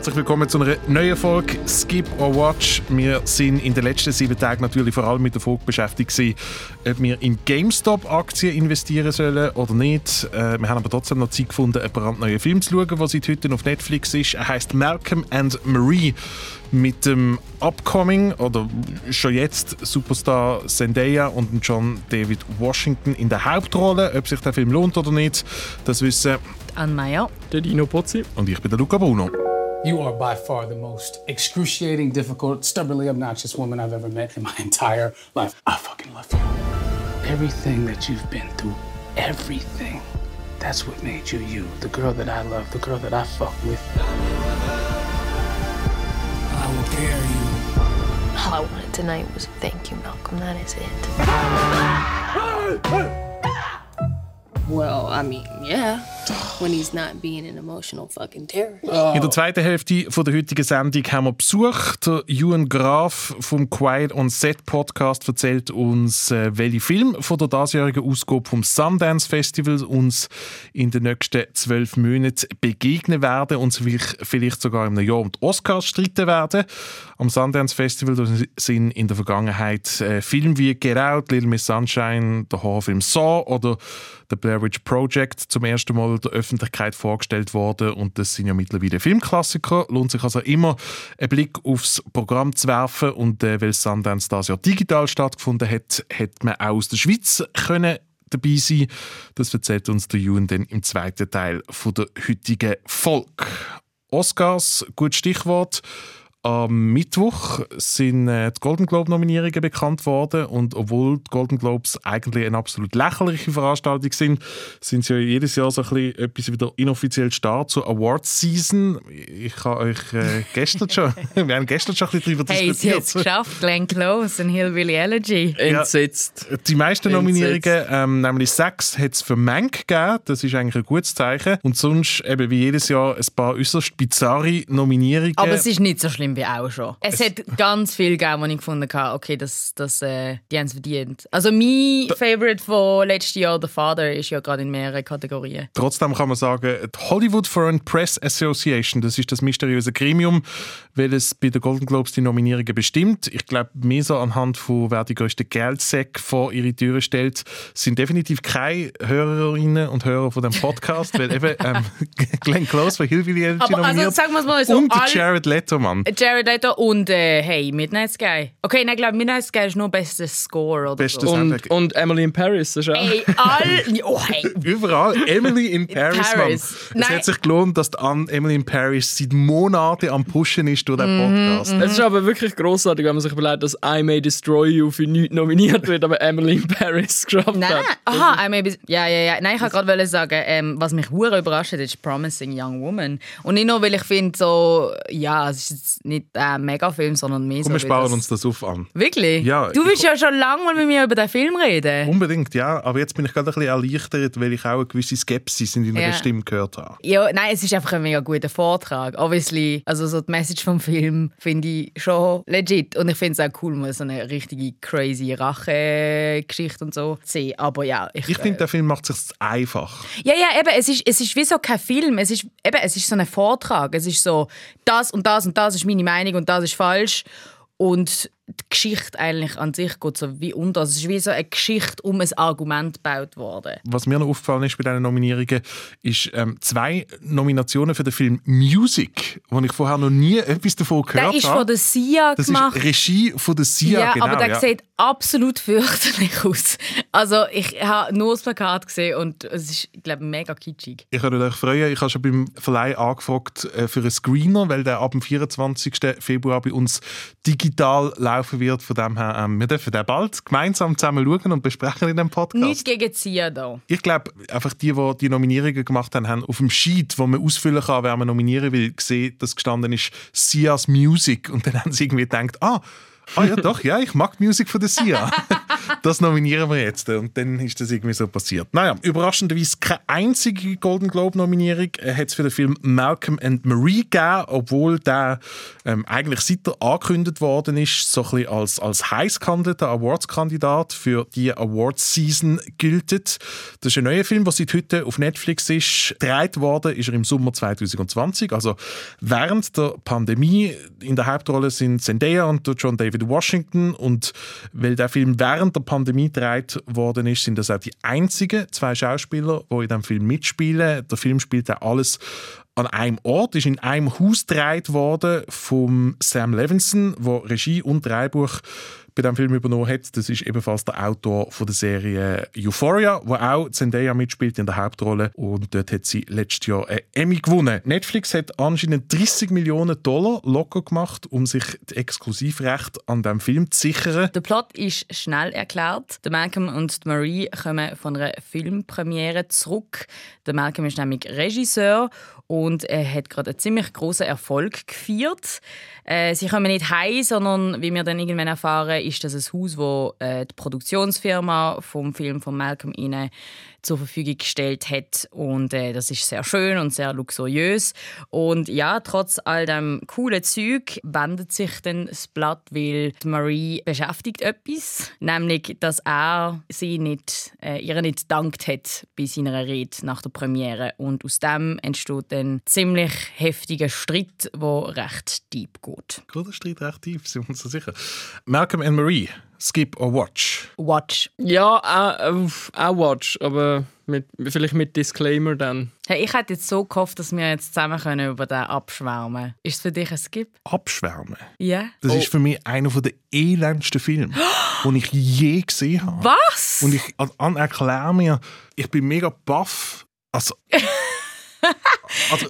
Herzlich willkommen zu einer neuen Folge Skip or Watch. Wir sind in den letzten sieben Tagen natürlich vor allem mit der Frage beschäftigt gewesen, ob wir in GameStop-Aktien investieren sollen oder nicht. Äh, wir haben aber trotzdem noch Zeit gefunden, einen brandneuen Film zu schauen, der seit heute auf Netflix ist. Er heißt Malcolm and Marie mit dem Upcoming oder schon jetzt Superstar Zendaya und John David Washington in der Hauptrolle. Ob sich der Film lohnt oder nicht, das wissen Anne Meyer, der Dino Pozzi und ich bin der Luca Bruno. You are by far the most excruciating, difficult, stubbornly obnoxious woman I've ever met in my entire life. I fucking love you. Everything that you've been through, everything. That's what made you you. The girl that I love, the girl that I fuck with. I will carry you. All I wanted tonight was thank you, Malcolm. That is it. Well, I mean, yeah. When he's not being an emotional fucking terrorist. In der zweiten Hälfte von der heutigen Sendung haben wir Besuch. Der Ewan Graf vom Quiet on Set Podcast erzählt uns, äh, welche Film von der diesjährigen Ausgabe vom Sundance Festival uns in den nächsten zwölf Monaten begegnen werden und vielleicht sogar in einem Jahr um die Oscars streiten werden. Am Sundance Festival sind in der Vergangenheit äh, Filme wie Get Out, Little Miss Sunshine, der Horrorfilm Saw oder The Blair Witch Project zum ersten Mal der Öffentlichkeit vorgestellt worden und das sind ja mittlerweile Filmklassiker. Lohnt sich also immer, einen Blick aufs Programm zu werfen und äh, weil Sundance das ja digital stattgefunden hat, hat man auch aus der Schweiz können dabei sein. Das erzählt uns der Jun dann im zweiten Teil von der heutigen Folge. Oscars, gutes Stichwort. Am Mittwoch sind äh, die Golden Globe-Nominierungen bekannt worden und obwohl die Golden Globes eigentlich eine absolut lächerliche Veranstaltung sind, sind sie ja jedes Jahr so ein bisschen etwas wieder inoffiziell Start zur Awards-Season. Ich habe euch äh, gestern schon, wir haben gestern schon ein bisschen darüber hey, diskutiert. Hey, sie hat es geschafft, Glenn Close und Hillbilly Elegy. Entsetzt. Ja, die meisten Nominierungen, ähm, nämlich sechs, hat es für Mank gegeben. Das ist eigentlich ein gutes Zeichen. Und sonst eben wie jedes Jahr ein paar äußerst bizarre Nominierungen. Aber es ist nicht so schlimm wie auch schon. Es, es hat ganz viel gegeben, wo ich gefunden habe, okay, das, das, äh, die haben es verdient. Also mein da Favorite von letztes Jahr, The Father, ist ja gerade in mehreren Kategorien. Trotzdem kann man sagen, die Hollywood Foreign Press Association, das ist das mysteriöse Gremium, welches bei den Golden Globes die Nominierungen bestimmt. Ich glaube, mehr so anhand von wer die größten Geldsäcke vor ihre Türe stellt, sind definitiv keine Hörerinnen und Hörer von dem Podcast, weil eben ähm, Glenn Close von Hillbilly Energy Aber nominiert also, sagen wir mal so, und Jared Letterman. Jared Leto und äh, hey, Midnight Sky. Okay, nein, ich glaube, Midnight Sky ist nur bestes Score oder Bestes so. Und, und Emily in Paris ist auch. Ey, all... Oh, hey. Überall. Emily in Paris, Paris. Mann. Es Nein. hat sich gelohnt, dass die Emily in Paris seit Monaten am Pushen ist durch den Podcast. Es ist aber wirklich großartig, wenn man sich überlegt, dass I May Destroy You für nichts nominiert wird, aber Emily in Paris geschafft Nein, hat. nein. Aha, I may be, ja, ja, ja. Nein, ich wollte gerade sagen, ähm, was mich hure überrascht hat, ist Promising Young Woman. Und nicht nur, weil ich finde, so, ja, es ist jetzt nicht ein Megafilm, sondern mehr Komm, so. wir sparen das- uns das auf an. Wirklich? Ja, Du willst ich- ja schon lange mal mit mir über den Film reden. Unbedingt, ja. Aber jetzt bin ich gerade ein bisschen erleichtert, weil ich auch eine gewisse Skepsis in deiner Ja. Stimme gehört habe. Ja, nein, es ist einfach ein mega guter Vortrag. Obviously, also so die Message vom Film finde ich schon legit. Und ich finde es auch cool, mal so eine richtige crazy Rache-Geschichte und so zu sehen. Aber ja, ich, Ich finde, der Film macht es sich einfach. Ja, ja, eben, es ist, es ist wie so kein Film. Es ist, eben, es ist so ein Vortrag. Es ist so, das und das und das ist meine Meinung und das ist falsch. Und die Geschichte eigentlich an sich geht so wie unter. Also Es ist wie so eine Geschichte um ein Argument gebaut worden. Was mir noch aufgefallen ist bei diesen Nominierungen, ist ähm, zwei Nominationen für den Film Music, wo ich vorher noch nie etwas davon Der gehört ist habe. von der Sia das gemacht. ist Regie von der Sia, ja, genau. aber der ja. sieht absolut fürchterlich aus. Also ich habe nur das Plakat gesehen und es ist, ich glaube, mega kitschig. Ich würde euch freuen, ich habe schon beim Verleih angefragt äh, für einen Screener, weil der ab dem 24. Februar bei uns digital laufen wird. Von dem her, ähm, wir dürfen den bald gemeinsam zusammen schauen und besprechen in dem Podcast. Nichts gegen Sia da. Ich glaube, einfach die, die die Nominierungen gemacht haben, haben auf dem Sheet, wo man ausfüllen kann, wer man nominieren will, gesehen, dass gestanden ist Sias Music. Und dann haben sie irgendwie gedacht, ah, Ah ja, doch, ja, ich mag die Musik von der Sia. das nominieren wir jetzt. Und dann ist das irgendwie so passiert. Naja, überraschenderweise keine einzige Golden Globe-Nominierung hat es für den Film Malcolm and Marie gegeben, obwohl der ähm, eigentlich seit er angekündigt worden ist, so ein bisschen als, als heißgehandelter Awards-Kandidat für die Awards-Season gilt. Das ist ein neuer Film, der seit heute auf Netflix ist. Gedreht worden ist er im Sommer 2020, also während der Pandemie. In der Hauptrolle sind Zendaya und John David Washington und weil der Film während der Pandemie gedreht worden ist, sind das auch die einzigen zwei Schauspieler, die in diesem Film mitspielen. Der Film spielt auch alles an einem Ort, ist in einem Haus gedreht worden vom Sam Levinson, der Regie und Drehbuch bei diesem Film übernommen hat. Das ist ebenfalls der Autor von der Serie Euphoria, wo auch Zendaya mitspielt in der Hauptrolle und dort hat sie letztes Jahr einen Emmy gewonnen. Netflix hat anscheinend 30 Millionen Dollar locker gemacht, um sich das Exklusivrecht an diesem Film zu sichern. Der Plot ist schnell erklärt. Malcolm und Marie kommen von einer Filmpremiere zurück. Malcolm ist nämlich Regisseur und er hat gerade einen ziemlich großen Erfolg gefeiert. Äh, sie kommen nicht heim, sondern wie wir dann irgendwann erfahren, ist das ein Haus, wo äh, die Produktionsfirma vom Film von Malcolm ihnen zur Verfügung gestellt hat und äh, das ist sehr schön und sehr luxuriös und ja trotz all dem coolen Zeug wendet sich dann das Blatt, weil Marie beschäftigt etwas, nämlich dass er sie nicht äh, ihr nicht gedankt hat bei seiner Rede nach der Premiere und aus dem entsteht dann ziemlich heftiger Streit, wo recht deep geht. Gut, der Streit recht tief, sind wir uns so sicher. Malcolm and Marie, Skip or Watch? Watch. Ja, auch, äh, auch Watch, aber mit, vielleicht mit Disclaimer dann. Hey, ich hätte jetzt so gehofft, dass wir jetzt zusammen können über den abschwärmen können. Ist es für dich ein Skip? Abschwärmen. Ja. Das ist für mich einer der elendsten Filme, den ich je gesehen habe. Was? Und ich an erklär mir, ich bin mega baff. Also, also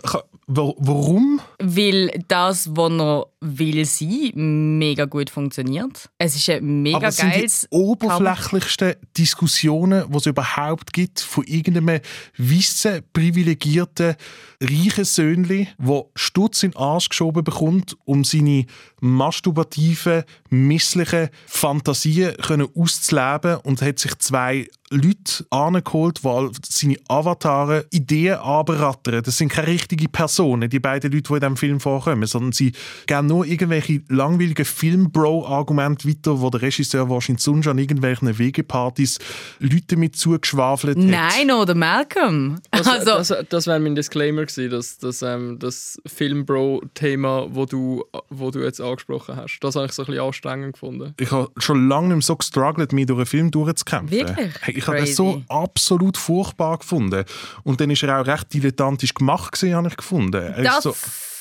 warum? Weil das, was er will sein, mega gut funktioniert. Es ist ein mega Aber sind die geiles oberflächlichsten Diskussionen, die es überhaupt gibt, von irgendeinem weissen, privilegierten, reichen Söhnli, der Stutz in den Arsch geschoben bekommt, um seine masturbativen, misslichen Fantasien können auszuleben und hat sich zwei Leute angeholt, die seine Avatare Ideen anberattern. Das sind keine richtigen Personen, die beiden Leute, die in diesem Film vorkommen, sondern sie geben nur irgendwelche langweiligen Film-Bro-Argumente weiter, wo der Regisseur wahrscheinlich sonst an irgendwelchen Wegepartys Leute mit zugeschwafelt hat. Nein, oder Malcolm. Das, also, das, das wäre mein Disclaimer gewesen, das, das, ähm, das Film-Bro-Thema, wo du, wo du jetzt angesprochen hast. Das habe ich so ein bisschen anstrengend gefunden. Ich habe schon lange nicht mehr so gestruggelt, mich durch einen Film durchzukämpfen. Wirklich? Ich habe das so absolut furchtbar gefunden. Und dann ist er auch recht dilettantisch gemacht, gewesen, habe ich gefunden. Er ist das, so,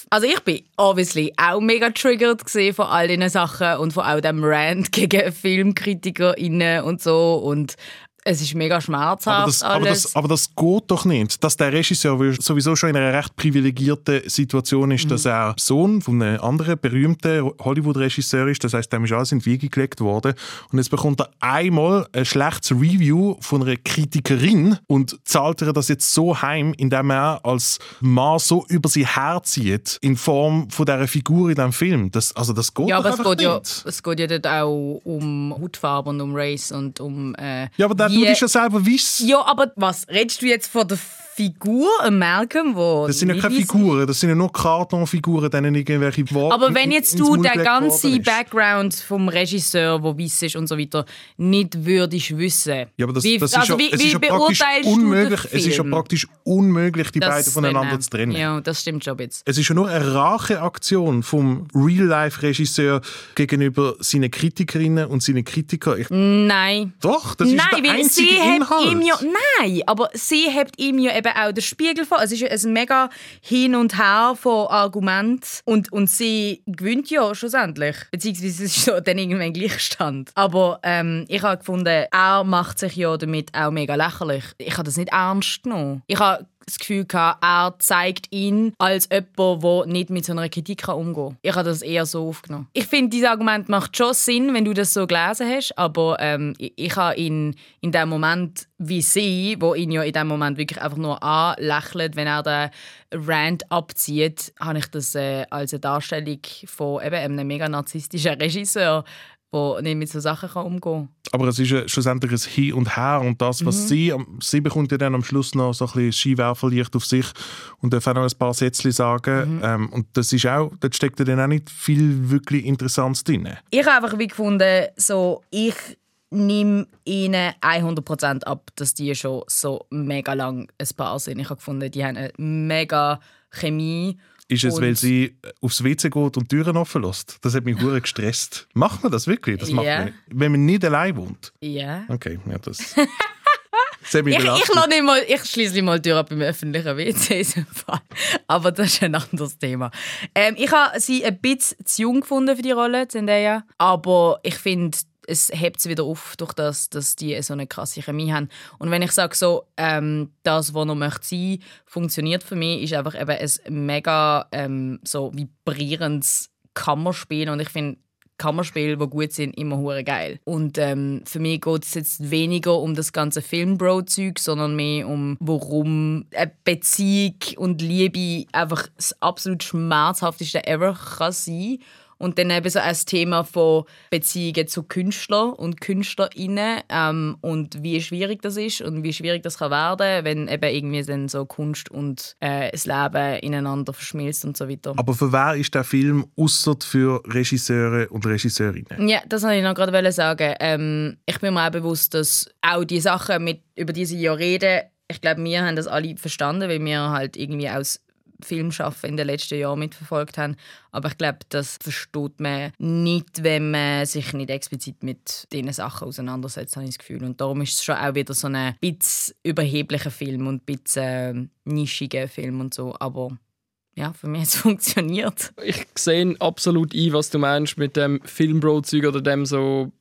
also ich bin obviously auch mega triggert gesehen von all diesen Sachen und von all dem Rant gegen FilmkritikerInnen und so und es ist mega schmerzhaft aber, das, aber, das, aber das geht doch nicht, dass der Regisseur sowieso schon in einer recht privilegierten Situation ist, Mhm. dass er Sohn von einem anderen berühmten Hollywood-Regisseur ist. Das heißt, dem ist alles in die Wiege gelegt worden. Und jetzt bekommt er einmal ein schlechtes Review von einer Kritikerin und zahlt er das jetzt so heim, indem er als Mann so über sie herzieht in Form von dieser Figur in diesem Film. Das, also das geht ja, doch aber es geht, ja, nicht. es geht ja dort auch um Hautfarbe und um Race und um. Äh, Ja, aber der Dude ist ja selber weiss. Ja, aber was redest du jetzt von der Figur Malcolm, wo Das sind ja keine Figuren, das sind ja nur Kartonfiguren, denen irgendwelche Worte Aber wenn jetzt du den ganzen. Background vom Regisseur, wo weiss ist und so weiter, nicht würdest wissen, Ja, aber das, wie, das ist also ja, wie, es ist ja praktisch unmöglich. Es ist ja praktisch unmöglich, die Das beiden voneinander zu trennen. Ja, das stimmt schon jetzt. Es ist ja nur eine Racheaktion vom Real-Life-Regisseur gegenüber seinen Kritikerinnen und seinen Kritikern. Ich, Nein. doch, das ist Nein, der einzige Inhalt. ihm ja nein, aber sie hebt ihm ja eben auch den Spiegel vor. Es ist ein mega hin und her von Argumenten und und sie gewinnt ja schlussendlich, beziehungsweise es ist so dann irgendwann Gleichstand. Aber ähm, ich habe gefunden, er macht sich ja damit auch mega lächerlich. Ich habe das nicht ernst genommen. Ich habe das Gefühl gehabt, er zeigt ihn als jemand, der nicht mit so einer Kritik umgehen kann. Ich habe das eher so aufgenommen. Ich finde, dieses Argument macht schon Sinn, wenn du das so gelesen hast, aber ähm, ich, ich habe ihn in dem Moment wie sie, wo ihn ja in dem Moment wirklich einfach nur anlächelt, wenn er den Rant abzieht, habe ich das äh, als eine Darstellung von eben einem mega narzisstischen Regisseur der nicht mit so Sachen kann umgehen kann. Aber es ist ja schlussendlich ein Hin und Her und das, was Mhm. sie, sie bekommt ja dann am Schluss noch so ein bisschen Skiwerferlicht auf sich und darf auch noch ein paar Sätze sagen. Mhm. Ähm, und das ist auch, dort steckt ja dann auch nicht viel wirklich Interessantes drin. Ich habe einfach wie gefunden, so, ich nehme ihnen 100% ab, dass die schon so mega lang ein Paar sind. Ich habe gefunden, die haben eine mega Chemie. Ist es, Und- weil sie aufs WC geht und die Türen offen lässt? Das hat mich hure gestresst. Macht man das wirklich? Das macht Ja. man nicht. Wenn man nicht allein wohnt. Ja. Okay, ja, das. das Ich, ich, lasse mal, ich schließe mal die Tür ab im öffentlichen WC. Aber das ist ein anderes Thema. Ähm, ich habe sie ein bisschen zu jung gefunden für die Rolle, Zendaya. Aber ich finde, es hebt sie wieder auf, durch das, dass die so eine krasse Chemie haben. Und wenn ich sage, so, ähm, das, was noch möchte sein, funktioniert für mich, ist einfach eben ein mega ähm, so vibrierendes Kammerspiel. Und ich finde, Kammerspiele, die gut sind, immer hure geil. Und ähm, für mich geht es jetzt weniger um das ganze Filmbro-Zeug, sondern mehr um, warum eine Beziehung und Liebe einfach das absolut schmerzhafteste ever kann sein und dann eben so ein Thema von Beziehungen zu Künstlern und KünstlerInnen ähm, und wie schwierig das ist und wie schwierig das kann werden, wenn eben irgendwie dann so Kunst und äh, das Leben ineinander verschmilzt und so weiter. Aber für wer ist der Film außer für Regisseure und Regisseurinnen? Ja, das wollte ich noch gerade sagen. Ähm, ich bin mir auch bewusst, dass auch die Sachen, mit, über die sie ja reden, ich glaube, wir haben das alle verstanden, weil wir halt irgendwie aus Filmschaffen in den letzten Jahren mitverfolgt haben. Aber ich glaube, das versteht man nicht, wenn man sich nicht explizit mit diesen Sachen auseinandersetzt, habe ich das Gefühl. Und darum ist es schon auch wieder so ein bisschen überheblicher Film und ein bisschen äh, nischiger Film und so. Aber ja, für mich hat es funktioniert. Ich sehe absolut ein, was du meinst mit dem Filmbro-Zeug oder dem so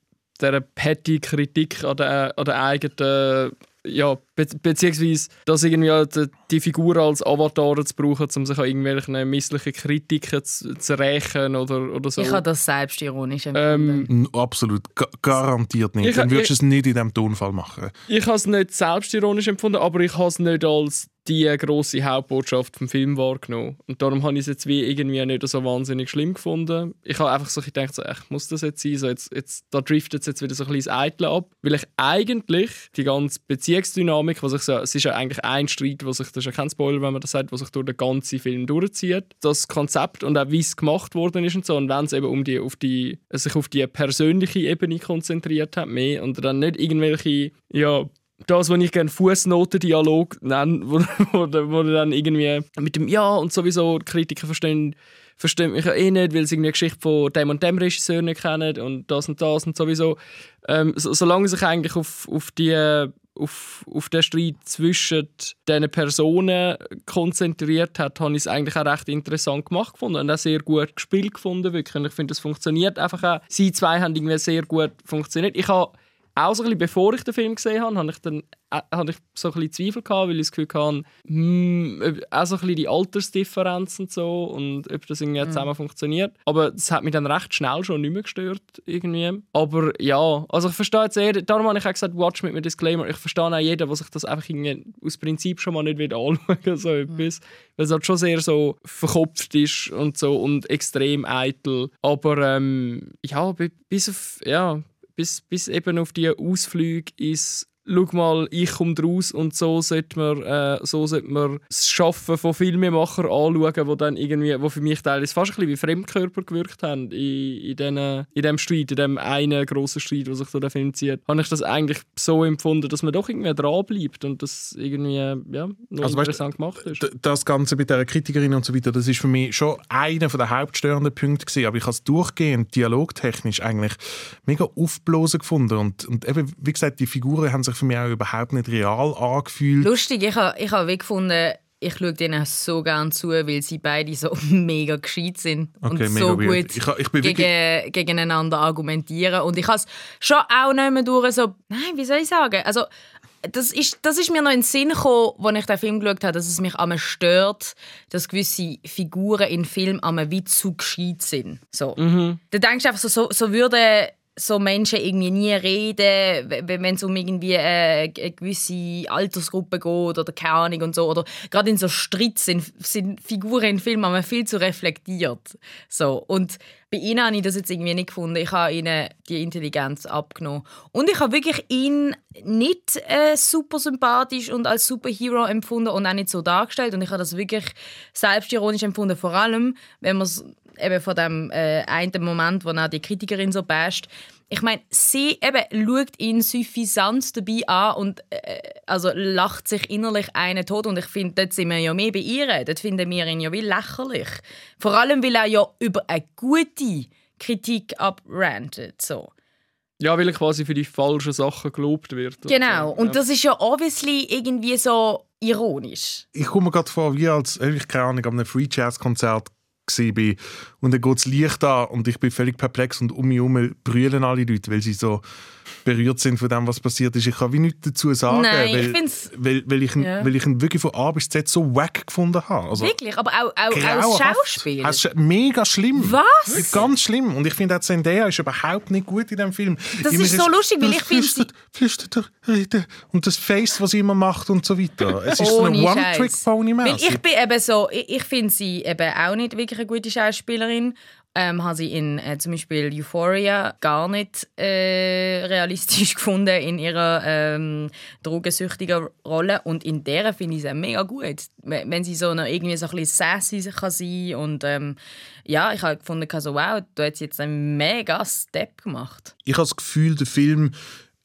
der petty Kritik an der, an der eigenen ja, be beziehungsweise dass irgendwie halt die, Figur als Avatar zu brauchen, um sich an irgendwelchen misslichen Kritiken zu, zu rächen oder, oder so. Ich habe das selbstironisch Ähm, empfunden. N- Absolut, ga garantiert nicht. Ich- Dann würdest du es nicht in diesem Tonfall machen. Ich habe es nicht selbstironisch empfunden, aber ich habe es nicht als die grosse Hauptbotschaft vom Film wahrgenommen. Und darum habe ich es jetzt wie irgendwie nicht so wahnsinnig schlimm gefunden. Ich habe einfach so gedacht, so, echt, muss das jetzt sein? So jetzt, jetzt, da driftet es jetzt wieder so ein bisschen ins Eitle ab. Weil ich eigentlich die ganze Beziehungsdynamik, was ich so, es ist ja eigentlich ein Streit, was sich, das ist ja kein Spoiler, wenn man das sagt, was sich durch den ganzen Film durchzieht. Das Konzept und auch wie es gemacht worden ist und so. Und wenn es eben um die, auf die, sich auf die persönliche Ebene konzentriert hat, mehr und dann nicht irgendwelche, ja, das, was ich gerne Fußnoten-Dialog nenne, wo, wo, wo dann irgendwie mit dem Ja und sowieso Kritiker verstehen, verstehen mich ja eh nicht, weil sie die Geschichte von dem und dem Regisseur nicht kennen und das und das und sowieso. Ähm, so, solange sich eigentlich auf, auf die auf, auf den Streit zwischen diesen Personen konzentriert hat, habe ich es eigentlich auch recht interessant gemacht gefunden und auch sehr gut gespielt gefunden. Wirklich. Und ich finde, es funktioniert einfach auch. Sie zwei haben irgendwie sehr gut funktioniert. Ich habe auch so ein bisschen, bevor ich den Film gesehen habe, habe ich, dann, äh, habe ich so ein bisschen Zweifel gehabt, weil ich das Gefühl hatte, hm, ob- auch so ein bisschen die Altersdifferenz und so und ob das irgendwie zusammen funktioniert. Aber das hat mich dann recht schnell schon nicht mehr gestört irgendwie. Aber ja, also ich verstehe jetzt eher, darum habe ich auch gesagt, watch mit einem Disclaimer. Ich verstehe auch jeden, der sich das einfach irgendwie aus Prinzip schon mal nicht will anschauen so etwas. Weil es halt schon sehr so verkopft ist und so und extrem eitel. Aber ähm, ja, bi- bis auf, ja, bis, bis eben auf die Ausflüge ist schau mal, ich komme draus und so sollte man, äh, so sollte man das Schaffen von Filmemachern anschauen, wo dann irgendwie, wo für mich teilweise fast ein bisschen wie Fremdkörper gewirkt haben in, in, den, in dem Streit, in dem einen grossen Streit, der sich durch den Film zieht, habe ich das eigentlich so empfunden, dass man doch irgendwie dranbleibt und das irgendwie ja, noch Also, weißt, interessant gemacht ist. Das Ganze mit der Kritikerin und so weiter, das ist für mich schon einer der hauptstörenden Punkte gewesen. Aber ich habe es durchgehend dialogtechnisch eigentlich mega aufblasen gefunden und, und eben, wie gesagt, die Figuren haben sich für mich auch überhaupt nicht real angefühlt. Lustig, ich habe ich ha wie gefunden, ich schaue denen so gerne zu, weil sie beide so mega gescheit sind Okay, und mega so weird. gut Ich ich gegen, gegeneinander argumentieren. Und ich habe es schon auch nicht mehr durch so, nein, wie soll ich sagen? Also, das ist, das ist mir noch in den Sinn gekommen, als ich den Film geschaut habe, dass es mich einmal stört, dass gewisse Figuren in Filmen einmal wie zu gescheit sind. So. Da denkst du einfach so, so, so würden so Menschen irgendwie nie reden, wenn es um irgendwie äh, eine gewisse Altersgruppe geht oder keine Ahnung und so. Oder gerade in so Streit sind, sind Figuren in Filmen viel zu reflektiert. So. Und bei ihnen habe ich das jetzt irgendwie nicht gefunden. Ich habe ihnen die Intelligenz abgenommen. Und ich habe wirklich ihn nicht äh, super sympathisch und als Superhero empfunden und auch nicht so dargestellt. Und ich habe das wirklich selbstironisch empfunden. Vor allem, wenn man es eben von dem äh, einen Moment, wo er die Kritikerin so basht. Ich meine, sie eben schaut ihn suffisant dabei an und äh, also lacht sich innerlich einen tot. Und ich finde, dort sind wir ja mehr bei ihr. Dort finden wir ihn ja wie lächerlich. Vor allem, weil er ja über eine gute Kritik abrantet. So. Ja, weil er quasi für die falschen Sachen gelobt wird. und Genau. so. Und das ist ja obviously irgendwie so ironisch. Ich komme mir gerade vor, wie als ich keine Ahnung, an einem Free Jazz Konzert war und dann geht das Licht an und ich bin völlig perplex und um mich herum brüllen alle Leute, weil sie so berührt sind von dem, was passiert ist. Ich kann wie nichts dazu sagen, Nein, ich weil, find's- weil, weil, ich ihn, Ja. weil ich ihn wirklich von A bis Z so wack gefunden habe. Also, Wirklich, aber auch, auch, als. Schauspieler. Ist mega schlimm. Was? Ganz schlimm. Und ich finde auch Zendaya ist überhaupt nicht gut in dem Film. Das Immer ist so lustig, weil ich finde, flüstert, flüstert er, redet und das Face, was sie immer macht und so weiter. Es ist so Ohne eine Scheiß. One-Trick-Pony Weil mäßig. ich bin eben so, ich, ich finde sie eben auch nicht wirklich eine gute Schauspielerin. Ähm, habe sie in äh, zum Beispiel Euphoria gar nicht äh, realistisch gefunden in ihrer ähm, drogensüchtigen Rolle und in der finde ich sie mega gut, wenn sie so noch irgendwie so ein bisschen sassy kann sein und ähm, ja, ich habe gefunden, so, wow, du hast jetzt einen mega Step gemacht. ich habe das Gefühl, der Film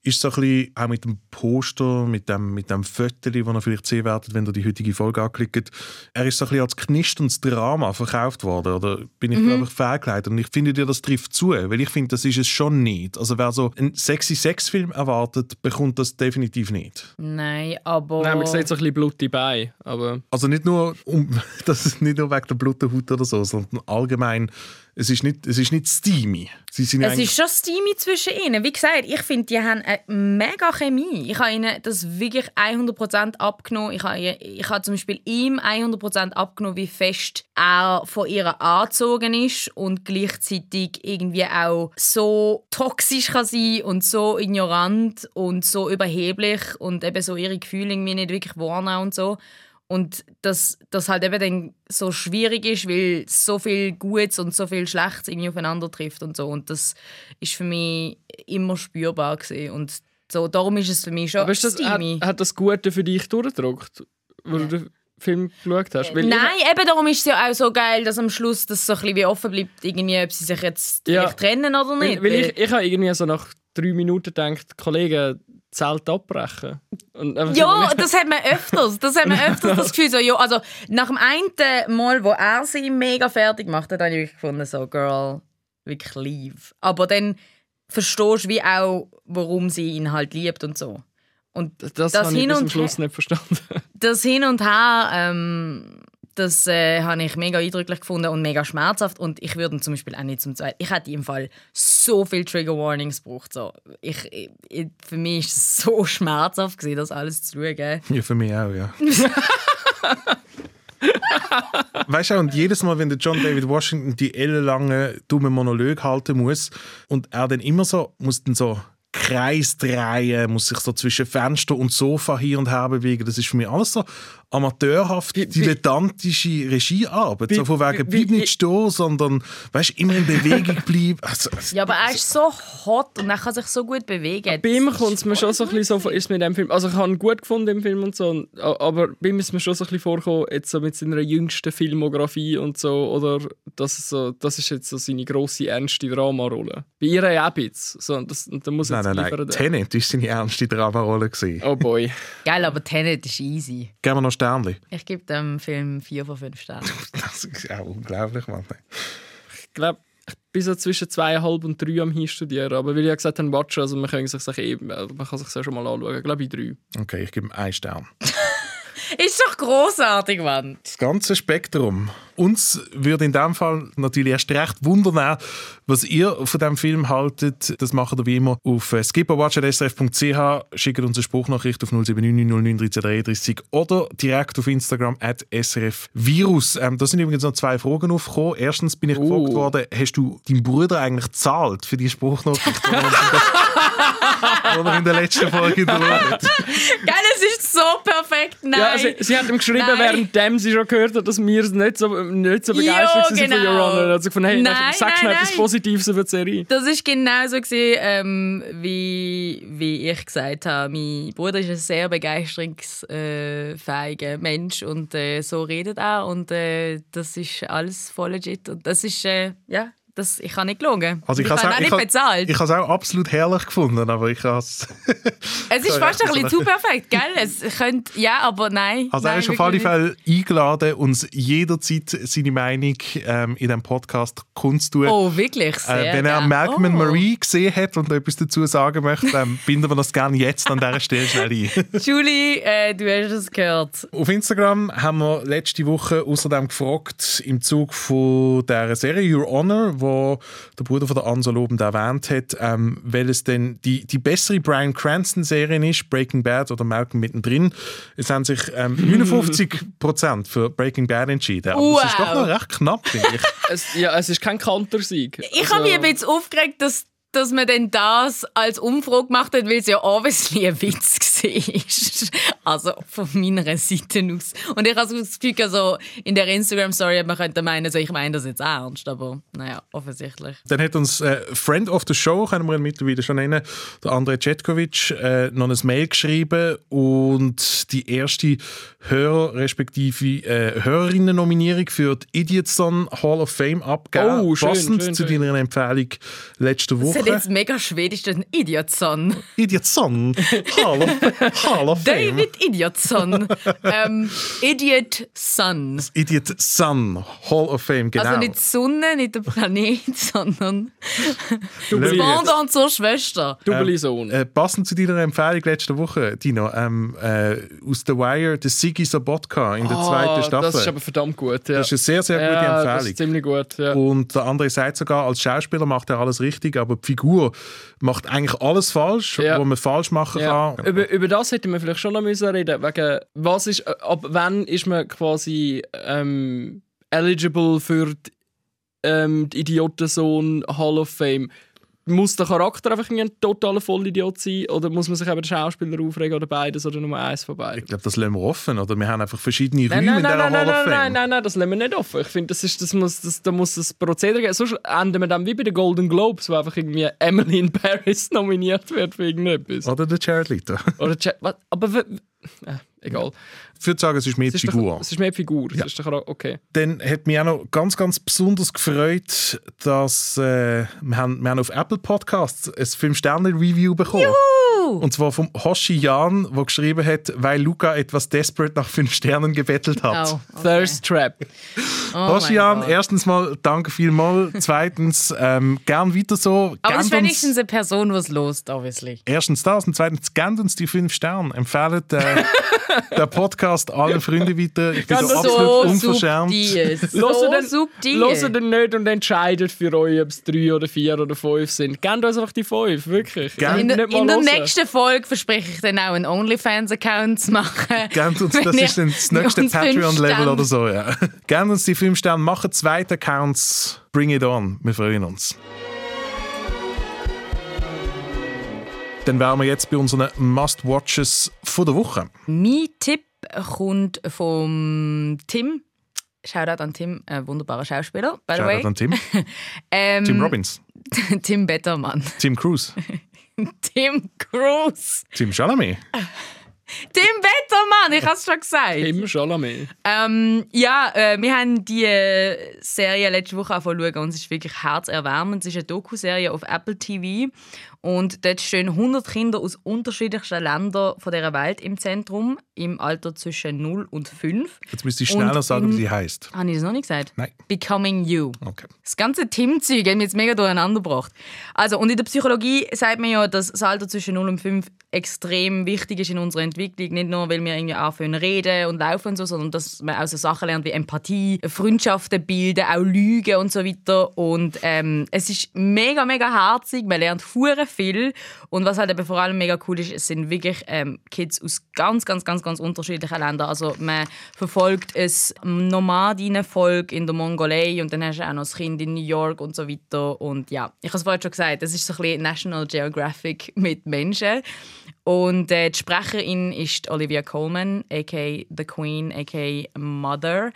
ist so ein bisschen, auch mit dem Poster, mit dem, mit dem Foto, das ihr vielleicht sehen werdet, wenn ihr die heutige Folge anklickt, er ist so ein bisschen als knisterndes Drama verkauft worden. Oder bin ich Mhm. einfach fehlgeleitet? Und ich finde dir, das trifft zu, weil ich finde, das ist es schon nicht. Also wer so einen sexy Sex-Film erwartet, bekommt das definitiv nicht. Nein, aber... Nein, man sieht so ein bisschen Blut dabei, aber Also nicht nur, um, das ist nicht nur wegen der Bluthaut oder so, sondern allgemein, es ist nicht, es ist nicht steamy. Sie sind Es ist schon steamy zwischen ihnen. Wie gesagt, ich finde, die haben eine mega Chemie. Ich habe ihnen das wirklich 100% abgenommen. Ich habe, ich habe zum Beispiel ihm 100% abgenommen, wie fest er von ihr angezogen ist und gleichzeitig irgendwie auch so toxisch kann sein und so ignorant und so überheblich und eben so ihre Gefühle irgendwie nicht wirklich wahrnehmen und so. Und dass das halt eben dann so schwierig ist, weil so viel Gutes und so viel Schlechtes irgendwie aufeinander trifft und so. Und das ist für mich immer spürbar gewesen. Und so, darum ist es für mich schon Aber ist das, hat, hat das Gute für dich durchgedrückt, wo du den Film geschaut hast? Weil ich- Nein, eben darum ist es ja auch so geil, dass am Schluss das so ein bisschen wie offen bleibt, irgendwie, ob sie sich jetzt Ja. trennen oder nicht. Weil, weil ich, ich habe irgendwie so nach drei Minuten gedacht, Kollege, Zelt abbrechen. Ja, so- das hat man öfters. Das hat man öfters das Gefühl so, ja, also nach dem einen Mal, wo er sie mega fertig gemacht hat, habe ich gefunden, so, Girl, wirklich leave. Aber dann verstehst du wie auch, warum sie ihn halt liebt und so. Und das, das habe ich bis zum Schluss nicht verstanden. das Hin und Her, ähm, das äh, habe ich mega eindrücklich gefunden und mega schmerzhaft. Und ich würde zum Beispiel auch nicht zum zweiten. Ich hätte im Fall so viel Trigger Warnings gebraucht. So. Ich, ich, für mich ist es so schmerzhaft, gewesen, das alles zu schauen. Ja, für mich auch, ja. weißt du, und jedes Mal, wenn der John David Washington die ellenlange dumme Monolog halten muss und er dann immer so, muss dann so Kreis drehen, muss sich so zwischen Fenster und Sofa hier und her bewegen. Das ist für mich alles so amateurhaft, Wie- dilettantische Regiearbeit. Wie- so von wegen, bleib nicht stehen, sondern weißt, immer in Bewegung bleiben. Also, also, Ja, aber er ist so hot und er kann sich so gut bewegen. Bei ihm kommt es mir schon so ein bisschen so ist mit dem Film, also ich habe ihn gut gefunden im Film und so, aber bei ihm ist mir schon so ein bisschen vorgekommen, jetzt so mit seiner jüngsten Filmografie und so, oder das ist, so, das ist jetzt so seine grosse, ernste Dramarolle. Bei ihr ja auch ein bisschen, so, das, da muss nein, jetzt nein, nein. Tenet war seine ernste Dramarolle. gewesen. Oh boy. Geil, aber Tenet ist easy. Geben wir noch Sternchen. Ich gebe dem Film 4 von 5 Sternen. Das ist auch unglaublich, Mann. Ich glaube, ich bin so zwischen zweieinhalb und drei am hinstudieren, aber weil ich ja gesagt habe, watchen, also man kann sich eben, man kann sich ja schon mal anschauen, ich glaube ich drei. Okay, ich gebe ihm einen Stern. ist doch großartig, Mann. Das ganze Spektrum Uns würde in dem Fall natürlich erst recht wundern, was ihr von dem Film haltet. Das macht ihr wie immer auf skipperwatch.srf.ch, schickt uns eine Spruchnachricht auf 0799091333 oder direkt auf Instagram at srfvirus. Ähm, da sind übrigens noch zwei Fragen aufgekommen. Erstens bin ich Oh. gefragt worden, hast du deinem Bruder eigentlich gezahlt für die Spruchnachricht, die uns in der- er letzten Folge hat? Geil, es ist so perfekt. Nein. Ja, sie, sie hat ihm geschrieben, Nein. während sie schon gehört hat, dass wir nicht so, nicht so begeistert sind von genau. Your Honor. Also von, hey, Nein, sag nein, schnell etwas. Positives über die Serie. Das ist genauso gewesen, ähm, wie, wie ich gesagt habe. Mein Bruder ist ein sehr begeisterungsfähiger Mensch und äh, so redet er und äh, das ist alles voll legit und das ist äh, ja, das, ich kann nicht gelogen. Also ich ich habe auch es nicht bezahlt. ich, habe es auch absolut herrlich gefunden, aber ich habe es... es ist fast ein bisschen zu perfekt, gell? Es könnte, ja, aber nein. Also er nein, ist auf alle Fälle eingeladen, uns jederzeit seine Meinung ähm, in diesem Podcast kundzutun. Oh, wirklich? Sehr Äh, wenn er gern. Malcolm oh. Marie gesehen hat und etwas dazu sagen möchte, dann binden wir das gerne jetzt an dieser Stelle schnell ein. Julie, äh, du hast es gehört. Auf Instagram haben wir letzte Woche außerdem gefragt, im Zug von der Serie Your Honor, wo der Bruder von der Ansa lobend erwähnt hat, ähm, welches denn die, die bessere Brian Cranston-Serie ist, Breaking Bad oder Malcolm mittendrin. Es haben sich ähm, 59% für Breaking Bad entschieden. Aber es ist Wow. doch noch recht knapp, finde ich. Es, ja, es ist kein Kantersieg. Ich Also- habe mich ein bisschen aufgeregt, dass, dass man denn das als Umfrage gemacht hat, weil es ja obviously ein Witz war. Also von meiner Seite aus. Und ich habe so das Gefühl, also in der Instagram-Story man könnte meinen, also ich meine das jetzt ernst, aber naja, offensichtlich. Dann hat uns äh, Friend of the Show, können wir ihn mittlerweile schon nennen, der André Cetkovic, äh, noch ein Mail geschrieben und die erste Hörer- respektive äh, Hörerinnen-Nominierung für die Idiotson Hall of Fame abgegeben. Oh, schön, passend schön, zu schön. deiner Empfehlung letzte hat Woche. jetzt mega schwedisch, den Idiotson. Idiotson Hall of, Hall of Fame. David Idiotson. ähm, Idiot Son. Idiot Son Hall of Fame, genau. Also nicht die Sonne, nicht der Planet, sondern Double, Pendant zur Schwester. Double Sohn. Äh, passend zu deiner Empfehlung letzte Woche, Dino, ähm, äh, aus The Wire, der Sigi Sobotka in der zweiten Ah, Staffel. Das ist aber verdammt gut. Ja. Das ist eine sehr, sehr gute ja, Empfehlung. Das ist ziemlich gut. Ja. Und der andere sagt sogar, als Schauspieler macht er alles richtig, aber die Figur macht eigentlich alles falsch, Ja. was man falsch machen Ja. kann. Über, über das hätten wir vielleicht schon noch müssen reden wegen was ist, ab wann ist man quasi ähm, eligible für die, ähm, die Idiotensohn Hall of Fame? Muss der Charakter einfach ein totaler Vollidiot sein oder muss man sich eben den Schauspieler aufregen oder beides oder nur eins von beiden? Ich glaube, das lassen wir offen, oder? Wir haben einfach verschiedene Nein, Räume nein, in nein, dieser nein, nein, Fame. nein, nein, nein, das lassen wir nicht offen. Ich finde, das ist, das muss, das, da muss das Prozedere geben. Sonst enden wir dann wie bei den Golden Globes, wo einfach irgendwie Emily in Paris nominiert wird für irgendetwas. Oder der Jared Leto. Oder was, aber äh, egal. Ich würde sagen, es ist mehr Es die ist, Figur. doch, es ist mehr die Figur. Es ist doch okay. Dann hat mich auch noch ganz, ganz besonders gefreut, dass äh, wir, haben, wir haben auf Apple Podcasts ein 5-Sterne-Review bekommen. Und zwar vom Hoshi Jan, der geschrieben hat, weil Luca etwas desperate nach 5 Sternen gebettelt hat. Oh, okay. Thirst Trap. Oh Hoshi Jan, erstens mal danke vielmals. Zweitens, ähm, gern weiter so. Aber das ist wenigstens eine Person, die es lost, obviously. Erstens das und zweitens, gebt uns die 5 Sterne. Empfehlt äh, den Podcast allen Freunden weiter. Ich bin so so absolut unverschämt. So Hört den, subtil. hört den nicht und entscheidet für euch, ob es drei oder vier oder fünf sind. Gebt uns einfach die fünf, wirklich. Gern. In, der- in der nächsten Folge verspreche ich dann auch einen OnlyFans-Account zu machen. Gebt uns, das ihr ist dann das nächste fünf Patreon-Level oder so. Ja. Gebt uns die 5 Sterne, macht zweite Accounts, bring it on. Wir freuen uns. Dann wären wir jetzt bei unseren Must-Watches der Woche. Mein Tipp kommt vom Tim. Shoutout an Tim, ein wunderbarer Schauspieler, by the way. Shoutout an Tim. Ähm, Tim Robbins. Tim Bettermann. Tim Cruise. Tim Cruise. Tim Chalamet. Tim Bettermann, ich habe es schon gesagt. Tim Chalamet. Ähm, ja, äh, wir haben die äh, Serie letzte Woche angefangen und es ist wirklich herzerwärmend. Es ist eine Doku-Serie auf Apple TV und dort stehen 100 Kinder aus unterschiedlichsten Ländern von dieser Welt im Zentrum, im Alter zwischen 0 und 5. Jetzt müsste ich schneller Und sagen, wie sie heißt. Habe ich das noch nicht gesagt? Nein. Becoming You. Okay. Das ganze Teamzeug hat mich jetzt mega durcheinander gebracht. Also, und in der Psychologie sagt man ja, dass das Alter zwischen 0 und 5 extrem wichtig ist in unserer Entwicklung. Nicht nur, weil wir irgendwie anfangen reden und laufen und so, sondern dass man auch so Sachen lernt wie Empathie, Freundschaften bilden, auch Lügen und so weiter. Und ähm, es ist mega, mega herzig. Man lernt hure viel. Und was halt eben vor allem mega cool ist, es sind wirklich ähm, Kids aus ganz, ganz, ganz, ganz unterschiedlichen Ländern. Also man verfolgt ein Nomadinnenvolk in der Mongolei und dann hast du auch noch das Kind in New York und so weiter. Und ja, ich habe es vorhin schon gesagt, es ist so ein bisschen National Geographic mit Menschen. Und äh, die Sprecherin ist Olivia Colman, a.k.a. The Queen, a.k.a. Mother.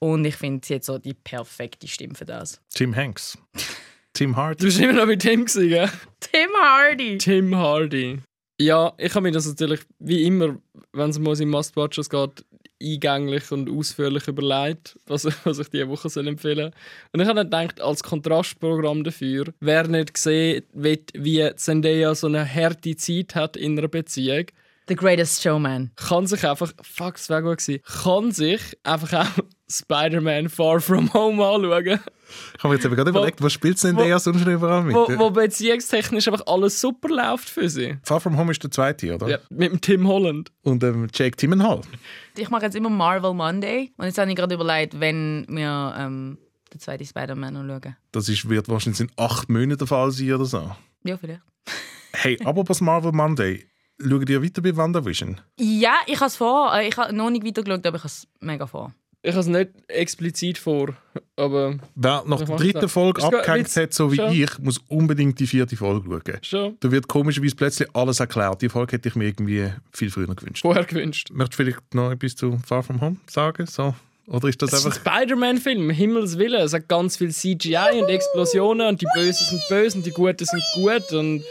Und ich finde, sie hat so die perfekte Stimme für das. Tim Hanks. Tim Hardy. Du bist immer noch bei Tim gewesen, gell? Tim Hardy! Tim Hardy. Ja, ich habe mir das natürlich, wie immer, wenn es um unsere Must-Watches geht, eingänglich und ausführlich überlegt, was, was ich diese Woche soll empfehlen Und ich habe dann gedacht, als Kontrastprogramm dafür, wer nicht gesehen wird, wie Zendaya so eine harte Zeit hat in einer Beziehung, The Greatest Showman. kann sich einfach, fuck, das wäre gut gewesen, kann sich einfach auch Spider-Man Far From Home anschauen, Ich habe mir jetzt eben gerade überlegt, was spielt denn der ja sonst überall mit? wo, wo beziehungstechnisch einfach alles super läuft für sie. Far From Home ist der zweite, oder? Ja, mit dem Tim Holland. Und ähm, Jake Timmenhall. Ich mache jetzt immer Marvel Monday. Und jetzt habe ich gerade überlegt, wenn wir ähm, den zweiten Spider-Man anschauen. Das ist, wird wahrscheinlich in acht Monaten der Fall sein oder so. Ja, vielleicht. Hey, aber was Marvel Monday? Schaut ihr weiter bei WandaVision? Ja, ich habe es vor. Äh, Ich habe noch nicht weitergeschaut, aber ich habe es mega vor. Ich habe es nicht explizit vor, aber Wer nach der dritten. Folge abgehängt hat, so wie Schon. ich, muss unbedingt die vierte Folge schauen. schon Da wird komischerweise plötzlich alles erklärt. Die Folge hätte ich mir irgendwie viel früher gewünscht. vorher gewünscht. Möchtest du vielleicht noch etwas zu Far From Home sagen? So? Oder ist das Es ist ein einfach... Spider-Man-Film, Himmels Willen. Es hat ganz viel CGI und Explosionen und die Bösen sind böse und die Guten sind gut und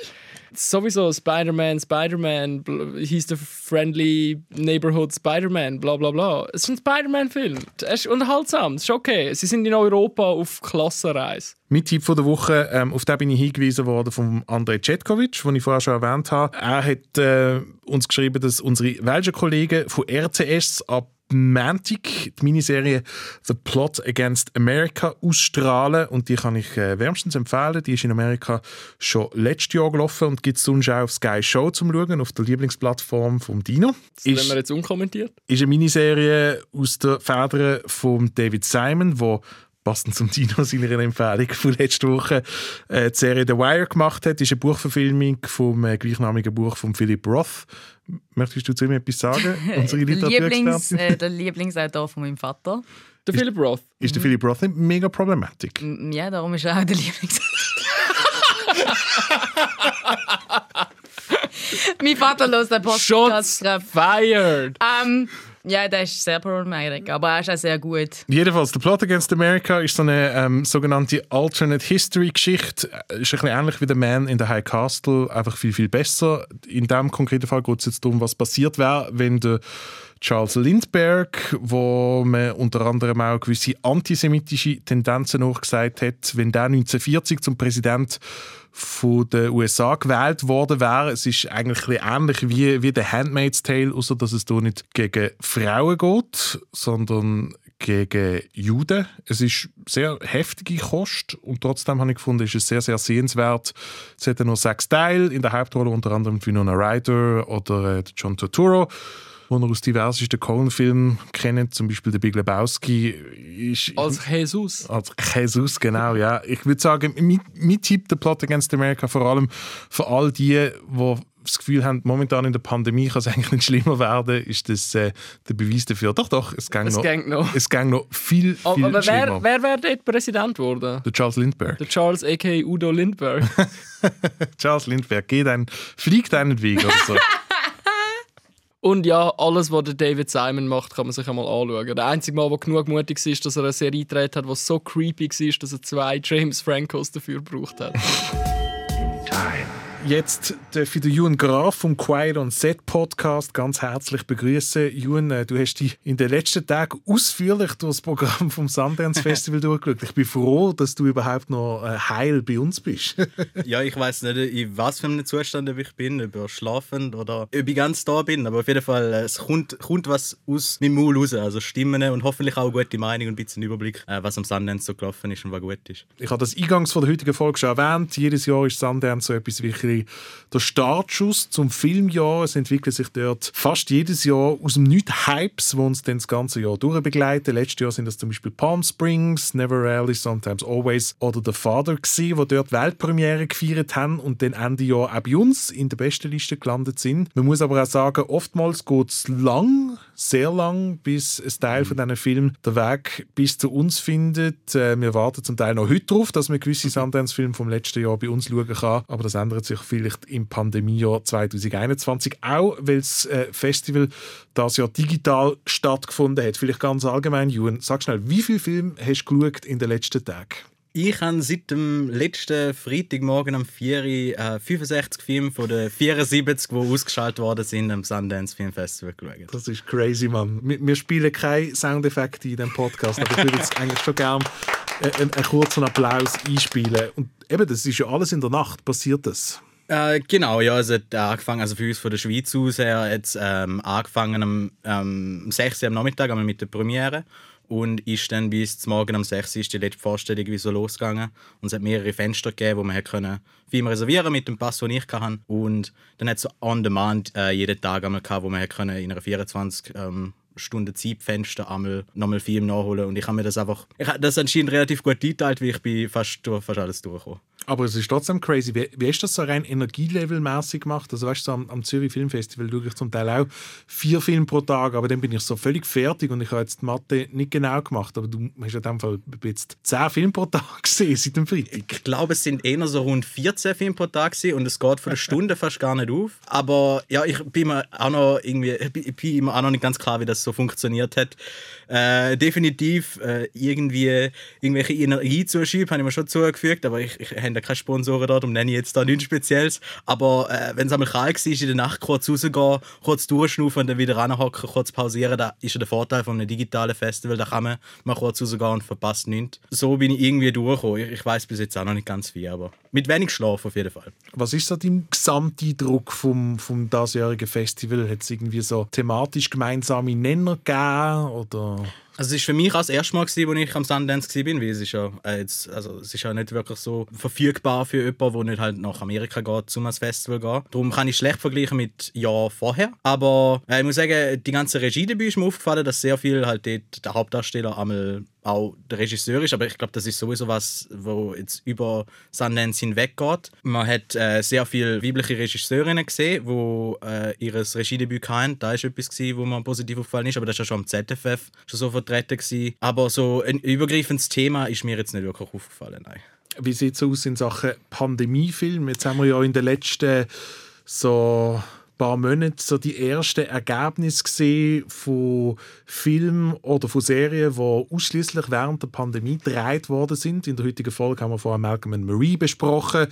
sowieso Spider-Man, Spider-Man, hieß der Friendly Neighborhood Spider-Man, bla bla bla. Es ist ein Spider-Man-Film. Es ist unterhaltsam, es ist okay. Sie sind in Europa auf Klassenreise. Mein Tipp der Woche, ähm, auf den bin ich hingewiesen worden von Andrei Cetkovic, den ich vorher schon erwähnt habe. Er hat äh, uns geschrieben, dass unsere welschen Kollegen von RTS ab Montag die Miniserie The Plot Against America ausstrahlen und die kann ich äh, wärmstens empfehlen. Die ist in Amerika schon letztes Jahr gelaufen und gibt es sonst auch auf Sky Show zum Schauen, auf der Lieblingsplattform vom Dino. Das lassen wir jetzt unkommentiert. ist eine Miniserie aus der Feder von David Simon, wo passend zum Dino seiner Empfehlung von letzter Woche äh, die Serie The Wire gemacht hat. Ist eine Buchverfilmung vom äh, gleichnamigen Buch von Philip Roth. Möchtest du zu ihm etwas sagen? Unsere Der, Lieblings, äh, der Lieblingsautor von meinem Vater. Der Philip Roth. Ist der Philip Roth nicht mega problematisch? Ja, darum ist er auch der Lieblingsautor. mein Vater los den Podcast. Shots fired! Ähm, ja, der ist sehr problematisch, aber er ist auch sehr gut. Jedenfalls, The Plot Against America ist so eine ähm, sogenannte Alternate History Geschichte. Ist ein bisschen ähnlich wie The Man in the High Castle, einfach viel, viel besser. In diesem konkreten Fall geht es jetzt darum, was passiert wäre, wenn der Charles Lindbergh, wo man unter anderem auch gewisse antisemitische Tendenzen nachgesagt hat, wenn der 1940 zum Präsident von den USA gewählt worden wäre. Es ist eigentlich ein ähnlich wie, wie der Handmaid's Tale, außer dass es hier nicht gegen Frauen geht, sondern gegen Juden. Es ist sehr heftige Kost und trotzdem habe ich gefunden, ist es sehr, sehr sehenswert. Es hat nur sechs Teile, in der Hauptrolle unter anderem Winona Ryder oder äh, John Turturro wo er aus diversesten Coen-Filmen kennt, zum Beispiel der Big Lebowski, ist Als Jesus. als Jesus, genau, ja. Ich würde sagen, mein, mein Tipp, der Plot Against America, vor allem für all die, die das Gefühl haben, momentan in der Pandemie kann es eigentlich nicht schlimmer werden, ist das äh, der Beweis dafür. Doch, doch, es ging noch, noch. Es ging noch viel, viel Aber, aber schlimmer. wer, wer wäre dort Präsident geworden? der Charles Lindbergh. Der Charles a.k.a. Udo Lindbergh. Charles Lindbergh, geht ein, fliegt einen Weg oder so. Und ja, alles, was David Simon macht, kann man sich einmal anschauen. Der einzige Mal, wo genug mutig war, dass er eine Serie gedreht hat, die so creepy war, dass er zwei James Francos dafür gebraucht hat. Jetzt ich den Jun Graf vom Quiet on Set Podcast ganz herzlich begrüßen. Jun, äh, du hast dich in den letzten Tagen ausführlich durch das Programm vom Sundance Festival durchgeschaut. Ich bin froh, dass du überhaupt noch äh, heil bei uns bist. Ja, ich weiß nicht, in was für einem Zustand ich bin, ob ich schlafend oder ob ich ganz da bin, aber auf jeden Fall, äh, es kommt, kommt was aus meinem Maul raus, also Stimmen und hoffentlich auch eine gute Meinung und ein bisschen Überblick, was am Sundance so gelaufen ist und was gut ist. Ich habe das eingangs von der heutigen Folge schon erwähnt. Jedes Jahr ist Sundance so etwas wie bisschen der Startschuss zum Filmjahr. Es entwickelt sich dort fast jedes Jahr aus dem Nichts Hypes, die uns dann das ganze Jahr durchbegleiten. Letztes Jahr sind das zum Beispiel Palm Springs, Never Rarely, Sometimes Always oder The Father gewesen, die dort Weltpremiere gefeiert haben und dann Ende Jahr auch bei uns in der besten Liste gelandet sind. Man muss aber auch sagen, oftmals geht es lang, sehr lang, bis ein Teil von diesen Filmen den Weg bis zu uns findet. Äh, wir warten zum Teil noch heute darauf, dass man gewisse Sundance-Filme vom letzten Jahr bei uns schauen kann, aber das ändert sich vielleicht im Pandemiejahr 2021 auch, weil das äh, Festival das Jahr digital stattgefunden hat. Vielleicht ganz allgemein, Juan, sag schnell, wie viele Filme hast du geschaut in den letzten Tagen? Ich habe seit dem letzten Freitagmorgen am 4 Uhr äh, 65 Filme von den 74, die ausgeschaltet worden sind am Sundance Film Festival geschaut. Das ist crazy, Mann. Wir, wir spielen keine Soundeffekte in diesem Podcast, aber ich würde jetzt eigentlich schon gerne einen, einen kurzen Applaus einspielen. Und eben, das ist ja alles in der Nacht, passiert das? Äh, genau, ja, es hat angefangen, also für uns von der Schweiz aus her, jetzt ähm, angefangen am ähm, 6 Uhr am Nachmittag einmal mit der Premiere und ist dann bis zum Morgen um 6 Uhr ist die letzte Vorstellung so losgegangen. Und es hat mehrere Fenster gegeben, wo man können Film reservieren mit dem Pass, den ich hatte. Und dann hat es so on demand äh, jeden Tag einmal gehabt, wo man können in einer 24 ähm, Stunden Zeitfenster einmal nochmal Film nachholen und ich habe mir das einfach ich habe das anscheinend relativ gut geteilt, weil ich bin fast durch fast alles durchgekommen. Aber es ist trotzdem crazy. Wie, wie ist das so rein energielevelmäßig gemacht? Also weißt du, so am, am Zürich Filmfestival schaue ich zum Teil auch vier Filme pro Tag, aber dann bin ich so völlig fertig und ich habe jetzt die Mathe nicht genau gemacht. Aber du hast ja in dem Fall jetzt zehn Filme pro Tag gesehen seit dem Freitag. Ich glaube, es sind eher so rund 14 Filme pro Tag gewesen und es geht von der Stunde fast gar nicht auf. Aber ja, ich bin mir auch noch irgendwie, ich bin immer auch noch nicht ganz klar, wie das so funktioniert hat. Äh, definitiv äh, irgendwie irgendwelche Energiezuschübe habe ich mir schon zugefügt, aber ich, ich habe da keine Sponsoren da, darum nenne ich jetzt da nichts Spezielles. Aber äh, wenn es einmal kalt war, in der Nacht kurz rausgehen, kurz durchschnaufen und dann wieder ranhocken, kurz pausieren, da ist ja der Vorteil von einem digitalen Festival, da kann man mal kurz rausgehen und verpasst nichts. So bin ich irgendwie durchgekommen. Ich, ich weiß bis jetzt auch noch nicht ganz viel, aber mit wenig Schlaf auf jeden Fall. Was ist so dein Gesamteindruck vom, vom diesjährigen Festival? Hat es irgendwie so thematisch gemeinsame Nenner gegeben oder also es war für mich auch das erste Mal, als ich am Sundance war, weil es ist ja, äh, jetzt, also es ist ja nicht wirklich so verfügbar für jemanden, der nicht halt nach Amerika geht, um ans Festival zu gehen. Darum kann ich schlecht vergleichen mit Jahr vorher. Aber äh, ich muss sagen, die ganze Regie dabei ist mir aufgefallen, dass sehr viel halt dort der Hauptdarsteller einmal auch der Regisseur ist, aber ich glaube, das ist sowieso was, wo jetzt über Sundance hinweg geht. Man hat äh, sehr viele weibliche Regisseurinnen gesehen, die äh, ihr Regiedebüt hatten. Da war etwas, gewesen, wo mir positiv aufgefallen ist, aber das war ja schon am ZFF schon so vertreten. Gewesen. Aber so ein übergreifendes Thema ist mir jetzt nicht wirklich aufgefallen. Nein. Wie sieht es aus in Sachen Pandemiefilm? Jetzt haben wir ja in den letzten so paar Monaten so die ersten Ergebnisse gesehen von Filmen oder von Serien, die ausschließlich während der Pandemie gedreht worden sind. In der heutigen Folge haben wir vorher Malcolm and Marie besprochen.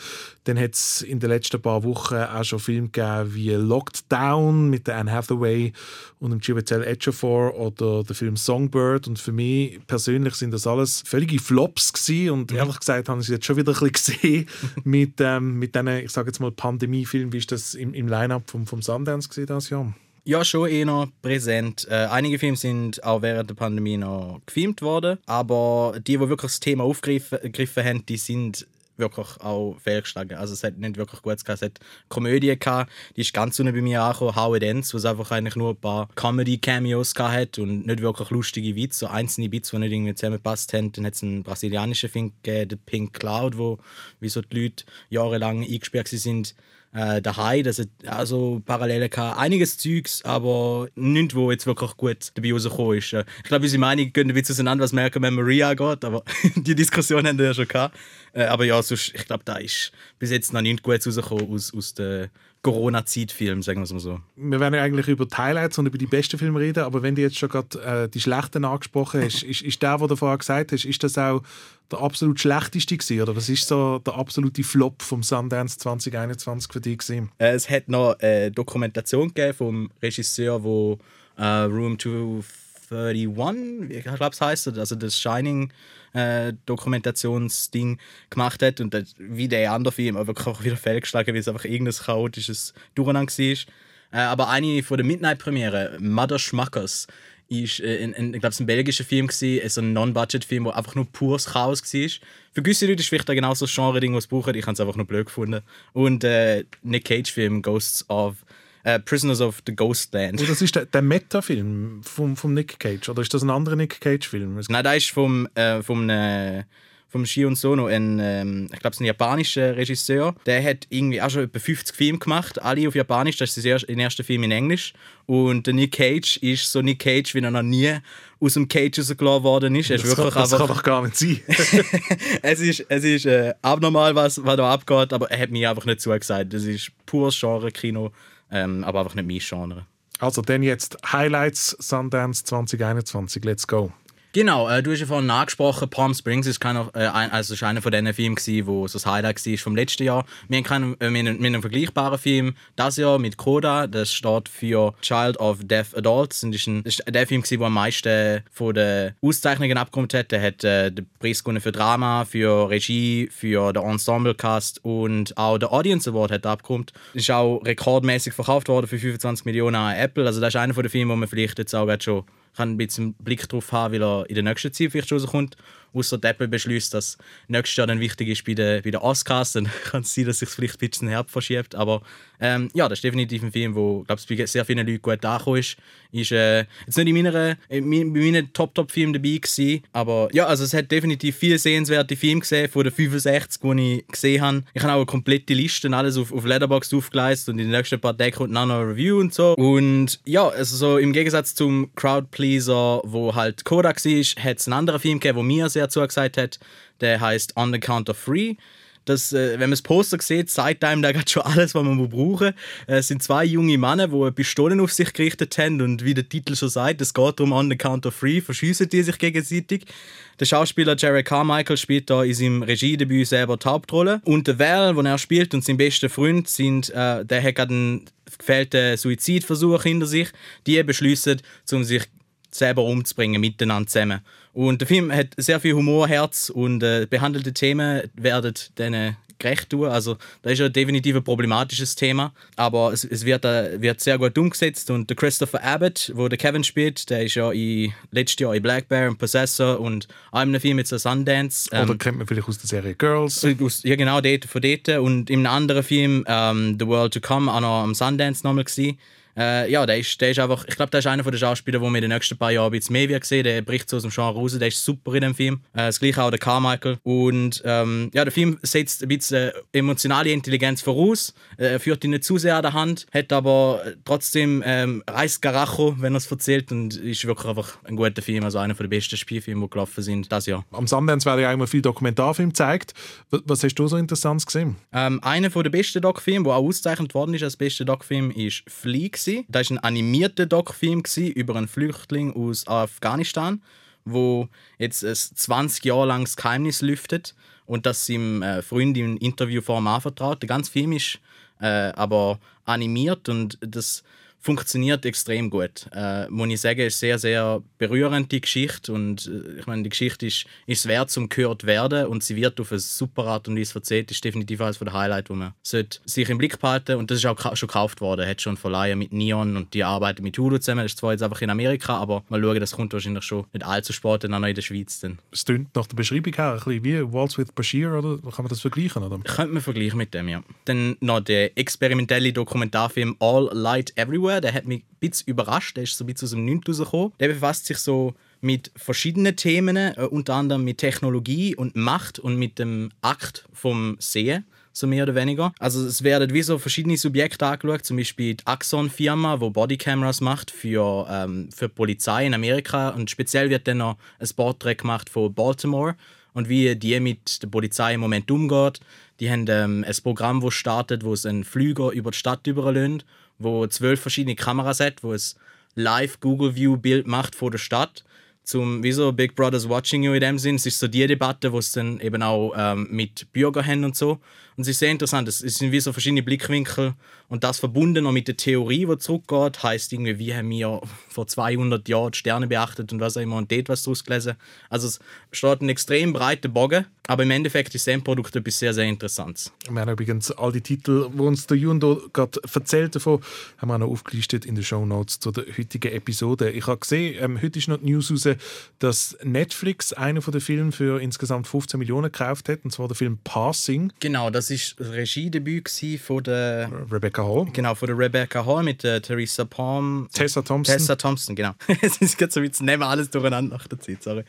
Dann hat es in den letzten paar Wochen auch schon Filme gegeben wie Locked Down mit der Anne Hathaway und dem Chiwetel Ejiofor oder der Film Songbird. Und für mich persönlich sind das alles völlige Flops gewesen. Und ehrlich gesagt habe ich es jetzt schon wieder ein bisschen gesehen mit, ähm, mit diesen, ich sage jetzt mal, Pandemiefilmen. Wie ist das im, im Line-Up vom, vom Sundance gesehen das Jahr? Ja, schon eher präsent. Äh, einige Filme sind auch während der Pandemie noch gefilmt worden, aber die, die wirklich das Thema aufgegriffen haben, die sind wirklich auch fehlgeschlagen. Also es hat nicht wirklich gut gehabt. Es hat Komödie gehabt, die ist ganz unten bei mir angekommen, How It Ends, wo es einfach eigentlich nur ein paar Comedy-Cameos hat und nicht wirklich lustige Witze, so einzelne Witze, die nicht irgendwie zusammengepasst haben. Dann hat es einen brasilianischen Film gegeben, The Pink Cloud, wo wie so die Leute jahrelang eingesperrt sind äh, daheim, dass es also Parallelen gehabt. Einiges Zeugs, aber nichts, wo jetzt wirklich gut dabei rausgekommen ist. Äh, ich glaube, unsere Meinung gehen ein bisschen auseinander, was Malcolm and Maria angeht, aber die Diskussion haben wir ja schon gehabt. Äh, aber ja, sonst, ich glaube, da ist bis jetzt noch nichts Gutes rausgekommen aus, aus der Corona-Zeitfilm, sagen wir es mal so. Wir werden ja eigentlich über die Highlights und über die besten Filme reden, aber wenn du jetzt schon gerade äh, die schlechten angesprochen hast, ist, ist der, was du vorher gesagt hast, ist das auch der absolut schlechteste gewesen, oder was ist so der absolute Flop vom Sundance 2021 für dich gewesen? Äh, es hat noch eine Dokumentation gegeben vom Regisseur, wo äh, Room 231, ich glaube es heißt, also das Shining äh, Dokumentationsding gemacht hat und das, wie der andere Film wirklich auch wieder fehlgeschlagen, weil es einfach irgendein chaotisches Durcheinander war. Äh, aber eine von der Midnight-Premiere, Mother Schmackers, ist äh, ein, ein, ich glaube, ein belgischer Film gewesen, so ein Non-Budget-Film, wo einfach nur pures Chaos war. Für gewisse Leute ist es vielleicht genau so ein Genre-Ding, sie brauchen. Ich habe es einfach nur blöd gefunden. Und äh, Nick Cage-Film Ghosts of äh, Prisoners of the Ghostland. Oh, das ist der, der Meta-Film vom, vom Nick Cage, oder ist das ein anderer Nick Cage-Film? Nein, da ist vom, äh, vom, äh, vom Shion Sono, ein, ähm, ich glaube, ein japanischer Regisseur. Der hat irgendwie auch schon etwa 50 Filme gemacht, alle auf Japanisch. Das ist sein erster, Film in Englisch. Und der Nick Cage ist so Nick Cage, wie er noch nie aus dem Cage rausgelassen worden ist. Er ist Das, kann, das kann einfach, doch gar nicht sein. es ist, es ist äh, abnormal, was, was da abgeht, aber er hat mir einfach nicht zugesagt. Das ist pures Genre-Kino, ähm, aber einfach nicht mein Genre. Also, dann jetzt Highlights Sundance 2021. Let's go. Genau, äh, du hast ja vorhin angesprochen, Palm Springs ist, keiner, äh, ein, also ist einer von diesen Filmen, gewesen, wo so das Highlight war vom letzten Jahr. Wir haben, keinen, äh, wir einen, wir einen vergleichbaren Film das Jahr mit Coda, das steht für Child of Deaf Adults. Und das ist der Film, gewesen, der am meisten von den Auszeichnungen abgekommen hat. Der hat äh, den Preis für Drama, für Regie, für den Ensemble-Cast und auch der Audience Award hat er abgekommen. Ist auch rekordmäßig verkauft worden für 25 Millionen an Apple. Also das ist einer von den Filmen, wo man vielleicht jetzt auch schon kann ein bisschen Blick drauf haben, weil er in der nächsten Zeit vielleicht rauskommt. Außer Apple beschließt, dass nächstes Jahr dann wichtig ist bei den, bei den Oscars, dann kann es sein, dass sich vielleicht ein bisschen Herbst verschiebt. Aber ähm, ja, das ist definitiv ein Film, wo glaube ich, bei sehr vielen Leuten gut angekommen ist. Ist äh, jetzt nicht in meiner, in meinen Top-Top-Filmen dabei gewesen, aber ja, also es hat definitiv viele sehenswerte Filme gesehen, von den 65, die ich gesehen habe. Ich habe auch eine komplette Liste alles auf, auf Letterboxd aufgeleistet und in den nächsten paar Tagen kommt noch eine Review und so. Und ja, also so im Gegensatz zum Crowdpleaser, wo halt Kodak war, hat es einen anderen Film gegeben, der mir sehr zugesagt hat. Der heißt On the Count of Three. Das, äh, wenn man das Poster sieht, zeigt einem da gerade schon alles, was man brauchen äh, Es sind zwei junge Männer, die Pistolen auf sich gerichtet haben und wie der Titel schon sagt, es geht darum, on the count of three, verschiessen die sich gegenseitig. Der Schauspieler Jerry Carmichael spielt da in seinem Regiedebüt selber die Hauptrolle. Und der Val, den er spielt, und sein bester Freund, sind, äh, der hat gerade einen gefällten Suizidversuch hinter sich. Die beschließen, um sich selber umzubringen, miteinander zusammen. Und der Film hat sehr viel Humor, Herz und äh, behandelte Themen werden denen gerecht tun. Also das ist ja definitiv ein problematisches Thema, aber es, es wird, äh, wird sehr gut umgesetzt und der Christopher Abbott, wo der Kevin spielt, der ist ja in, letztes Jahr in Black Bear und Possessor und einem Film mit so Sundance. ähm, Oder kennt man vielleicht aus der Serie Girls. aus, ja, genau, dort, von dort. Und in einem anderen Film, ähm, The World to Come, auch noch am Sundance nochmal gewesen. Äh, ja, der ist, der ist einfach, ich glaube, der ist einer der Schauspieler, den wir in den nächsten paar Jahren ein bisschen mehr wird sehen. Der bricht so aus dem Genre raus, der ist super in dem Film. Äh, das gleiche auch der Carmichael. Und ähm, ja, der Film setzt ein bisschen emotionale Intelligenz voraus, äh, führt ihn nicht zu sehr an der Hand, hat aber trotzdem ähm, reißt Garacho, wenn er es erzählt und ist wirklich einfach ein guter Film, also einer der besten Spielfilme, die gelaufen sind das Jahr. Am Sundance werden ja auch immer viele Dokumentarfilme gezeigt. Was, was hast du so Interessantes gesehen? Ähm, einer der besten Doc-Filme, der auch ausgezeichnet worden ist als bester Doc-Film, ist Flea. gewesen. Das war ein animierter Doc-Film über einen Flüchtling aus Afghanistan, wo jetzt ein 20 Jahre lang das Geheimnis lüftet und das seinem äh, Freund in Interviewform anvertraut. Der ganze Film ist äh, aber animiert und das funktioniert extrem gut. Äh, muss ich sagen, ist sehr, sehr berührend, die Geschichte. Und äh, ich meine, die Geschichte ist, ist wert zum gehört werden und sie wird auf eine super Art und Weise erzählt. Ist definitiv eines der Highlights, die man sollte sich im Blick behalten Und das ist auch schon gekauft worden. Hat schon verleihen mit Neon und die arbeiten mit Hulu zusammen. Das ist zwar jetzt einfach in Amerika, aber mal schauen, das kommt wahrscheinlich schon nicht allzu spät dann auch noch in der Schweiz. Dann. Es klingt nach der Beschreibung her ein bisschen wie Waltz with Bashir, oder? Kann man das vergleichen, oder? Könnte man vergleichen mit dem, ja. Dann noch der experimentelle Dokumentarfilm All Light Everywhere. Der hat mich ein bisschen überrascht. Der ist so ein bisschen aus dem Nichts rausgekommen. Der befasst sich so mit verschiedenen Themen, äh, unter anderem mit Technologie und Macht und mit dem Akt vom Sehen. So mehr oder weniger. Also es werden wie so verschiedene Subjekte angeschaut, zum Beispiel die Axon-Firma, wo Bodycameras macht für, ähm, für die Polizei in Amerika. Und speziell wird dann noch ein Porträt gemacht von Baltimore und wie die mit der Polizei im Moment umgeht. Die haben ähm, ein Programm, das startet, wo es einen Flüger über die Stadt überlöhnt, wo zwölf verschiedene Kameras hat, wo es live Google View Bild macht von der Stadt. Zum, wie so Big Brother's Watching You in dem Sinn. Es ist so die Debatte, wo es dann eben auch ähm, mit Bürgern haben und so. Und es ist sehr interessant. Es sind wie so verschiedene Blickwinkel Und das verbunden noch mit der Theorie, die zurückgeht, heißt irgendwie, wie haben wir vor 200 Jahren die Sterne beachtet und was auch immer und dort was daraus gelesen. Also es steht ein extrem breiter Bogen, aber im Endeffekt ist das Endprodukt etwas sehr, sehr Interessantes. Wir haben übrigens all die Titel, die uns der Jundo gerade erzählt davon, haben wir auch noch aufgelistet in den Show Notes zu der heutigen Episode. Ich habe gesehen, ähm, heute ist noch die News raus, dass Netflix einen von den Filmen für insgesamt 15 Millionen gekauft hat, und zwar der Film Passing. Genau, das ist das Regiedebüt von der Rebecca Hall. Genau, von der Rebecca Hall mit der Theresa Palm. Tessa Thompson. Tessa Thompson, genau. Es ist gerade so, jetzt nehmen wir alles durcheinander nach der Zeit, sorry.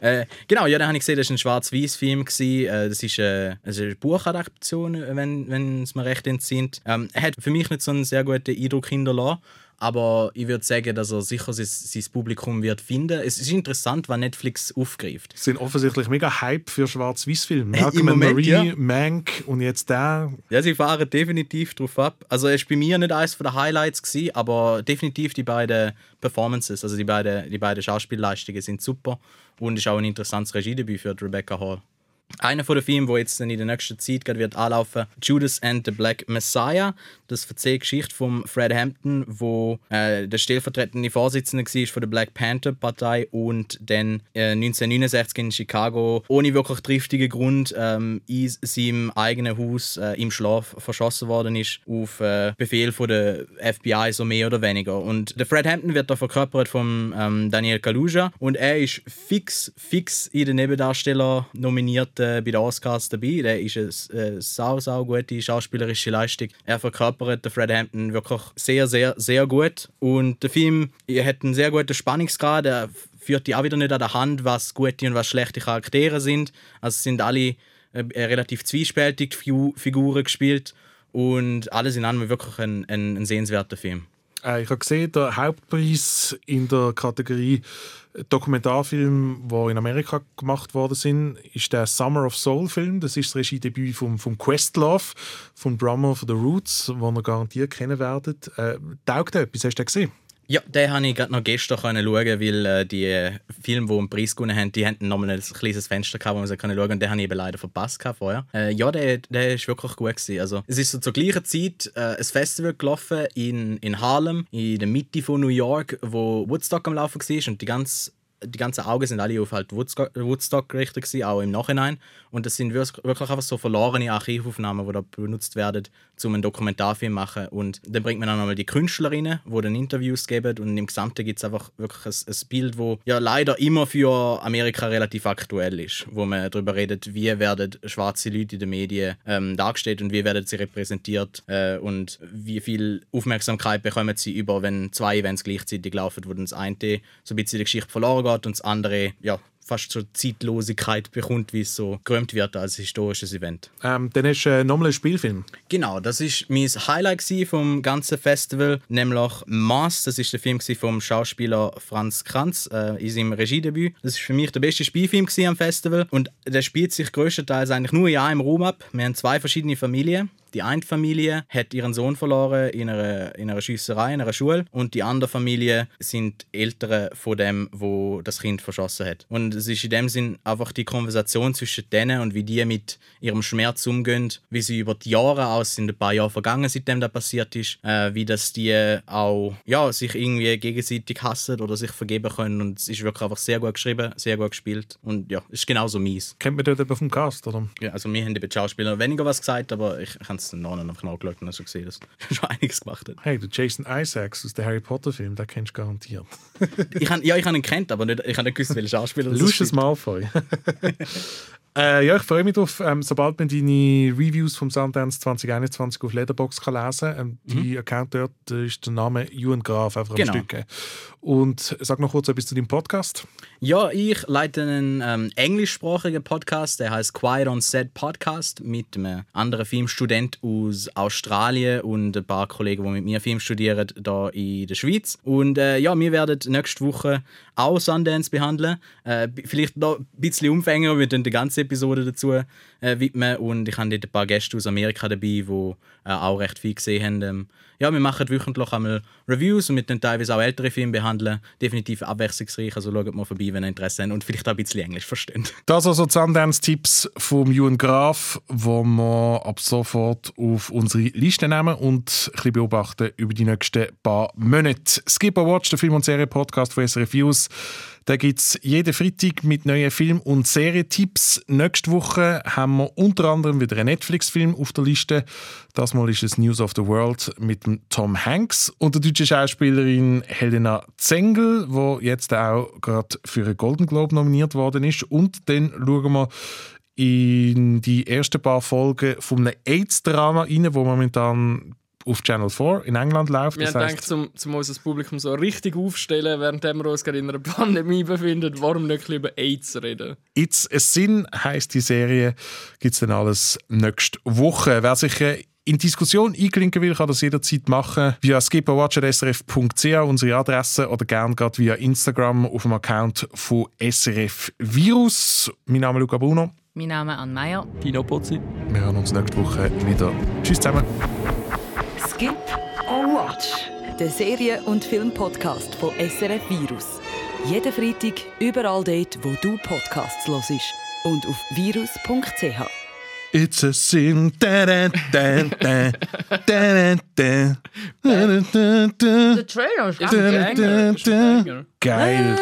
Äh, genau, ja, da habe ich gesehen, das war ein schwarz-weiß-Film. Äh, das ist äh, also eine Buchadaption, wenn, wenn es mir recht entsinnt. Ähm, er hat für mich nicht so einen sehr guten Eindruck hinterlassen. Aber ich würde sagen, dass er sicher sein, sein Publikum wird finden. Es ist interessant, was Netflix aufgreift. Sie sind offensichtlich mega Hype für Schwarz-Weiß-Filme. Malcolm Moment, Marie, ja. Mank und jetzt der. Ja, sie fahren definitiv drauf ab. Also es war bei mir nicht eines der Highlights, gewesen, aber definitiv die beiden Performances, also die beiden, die beiden Schauspielleistungen sind super und ist auch ein interessantes Regiedebüt für Rebecca Hall. Einer von den Filmen, der jetzt in der nächsten Zeit gerade wird anlaufen, Judas and the Black Messiah. Das erzählt die Geschichte von Fred Hampton, wo äh, der stellvertretende Vorsitzende war von der Black Panther Partei und dann äh, 1969 in Chicago ohne wirklich triftigen Grund ähm, in seinem eigenen Haus äh, im Schlaf verschossen worden ist auf äh, Befehl von der FBI so mehr oder weniger. Und der Fred Hampton wird da verkörpert von ähm, Daniel Kaluuya und er ist fix fix in den Nebendarsteller nominiert äh, bei den Oscars dabei. Der ist eine äh, sau, sau gute schauspielerische Leistung. Er verkörpert den Fred Hampton wirklich sehr, sehr, sehr gut. Und der Film hat einen sehr guten Spannungsgrad. Er führt die auch wieder nicht an der Hand, was gute und was schlechte Charaktere sind. Also es sind alle äh, relativ zwiespältig Figu Figuren gespielt. Und alles in allem wirklich ein, ein, ein sehenswerter Film. Äh, ich habe gesehen, der Hauptpreis in der Kategorie Dokumentarfilm, die in Amerika gemacht worden sind, ist der Summer of Soul Film. Das ist das Regiedebüt von, von Questlove, von Brummer von The Roots, den ihr garantiert kennen werdet. Äh, taugt etwas? Hast du den gesehen? Ja, den habe ich gerade noch gestern schauen, weil äh, die Filme, die einen Preis gewonnen haben, die hatten nochmal ein kleines Fenster gehabt, wo man schauen und den habe ich eben leider verpasst vorher. Äh, ja, der, ist wirklich gut gewesen. Also, es ist so zur gleichen Zeit äh, ein Festival gelaufen in, in Harlem, in der Mitte von New York, wo Woodstock am Laufen war und die ganze die ganzen Augen sind alle auf halt Woodstock, Woodstock gerichtet gewesen, auch im Nachhinein. Und das sind wirklich einfach so verlorene Archivaufnahmen, die da benutzt werden, um einen Dokumentarfilm zu machen. Und dann bringt man dann nochmal die Künstlerinnen, die dann Interviews geben. Und im Gesamten gibt es einfach wirklich ein, ein Bild, das ja leider immer für Amerika relativ aktuell ist. Wo man darüber redet, wie werden schwarze Leute in den Medien ähm, dargestellt und wie werden sie repräsentiert äh, und wie viel Aufmerksamkeit bekommen sie über, wenn zwei Events gleichzeitig laufen, wo dann das eine so ein bisschen die Geschichte verloren geht und das andere ja, fast zur Zeitlosigkeit bekommt, wie es so gerühmt wird als historisches Event. Ähm, dann du äh, nochmal einen Spielfilm. Genau, das ist mein Highlight vom ganzen Festival, nämlich Mass. Das ist der Film vom Schauspieler Franz Kranz äh, in seinem Regiedebüt. Das ist für mich der beste Spielfilm am Festival und der spielt sich größtenteils eigentlich nur in einem Raum ab. Wir haben zwei verschiedene Familien. Die eine Familie hat ihren Sohn verloren in einer, in einer Schiesserei, in einer Schule. Und die andere Familie sind Eltern von dem, wo das Kind verschossen hat. Und es ist in dem Sinn einfach die Konversation zwischen denen und wie die mit ihrem Schmerz umgehen, wie sie über die Jahre aus sind ein paar Jahre vergangen, seitdem das passiert ist, äh, wie das die auch ja, sich irgendwie gegenseitig hassen oder sich vergeben können. Und es ist wirklich einfach sehr gut geschrieben, sehr gut gespielt. Und ja, es ist genauso mies. Kennt man dort eben vom Cast, oder? Ja, also wir haben die Schauspieler weniger was gesagt, aber ich habe den Namen einfach nachgeschaut und schon gesehen, dass er schon einiges gemacht hat. Hey, der Jason Isaacs aus dem Harry Potter Film, den kennst du garantiert. Ich han, ja, ich habe ihn kennt, aber nicht, ich habe nicht gewusst, welcher Schauspieler das Lucius ist. Malfoy. äh, ja, ich freue mich drauf, ähm, sobald man deine Reviews vom Sundance 2021 auf Letterboxd kann lesen kann. Ähm, die Account dort äh, ist der Name Ewan Graf einfach Genau. am Stück. Und sag noch kurz etwas zu deinem Podcast. Ja, ich leite einen ähm, englischsprachigen Podcast, der heißt Quiet on Set Podcast mit einem anderen Filmstudent aus Australien und ein paar Kollegen, die mit mir Film studieren, da in der Schweiz. Und äh, ja, wir werden nächste Woche auch Sundance behandeln. Äh, vielleicht noch ein bisschen umfänglicher, wir tun die ganze Episode dazu äh, widmen und ich habe dort ein paar Gäste aus Amerika dabei, die äh, auch recht viel gesehen haben. Ähm, ja, wir machen wöchentlich einmal Reviews und wir dann teilweise auch ältere Filme behandeln. Definitiv abwechslungsreich, also schaut mal vorbei, wenn ihr Interesse habt und vielleicht auch ein bisschen Englisch versteht. Das also die Sundance-Tipps vom Ewan Graf, wo wir ab sofort auf unsere Liste nehmen und ein bisschen beobachten über die nächsten paar Monate. Skip or Watch, der Film- und Serie-Podcast von SRF Views. Da gibt es jeden Freitag mit neuen Film- und Serietipps. Nächste Woche haben wir unter anderem wieder einen Netflix-Film auf der Liste. Das Mal ist es News of the World mit Tom Hanks und der deutschen Schauspielerin Helena Zengel, die jetzt auch gerade für einen Golden Globe nominiert worden ist. Und dann schauen wir in die ersten paar Folgen von einem AIDS-Drama rein, wo momentan auf Channel 4 in England läuft. Wir Das haben gedacht, um, um unser Publikum so richtig aufzustellen, während wir uns gerade in einer Pandemie befinden, warum nicht über AIDS reden? It's a Sin heisst die Serie. Gibt es dann alles nächste Woche. Wer sich äh, in Diskussion einklinken will, kann das jederzeit machen via skipperwatcher.srf.ch, unsere Adresse, oder gerne gerade via Instagram auf dem Account von SRF Virus. Mein Name ist Luca Bruno. Mein Name ist Anne Meyer. Dino Pozzi. Wir hören uns nächste Woche wieder. Tschüss zusammen. Watch, der Serie- und Filmpodcast von SRF Virus. Jeden Freitag überall dort, wo du Podcasts hörst. Und auf virus.ch. It's a sin. Der Trailer ist geil. Geil.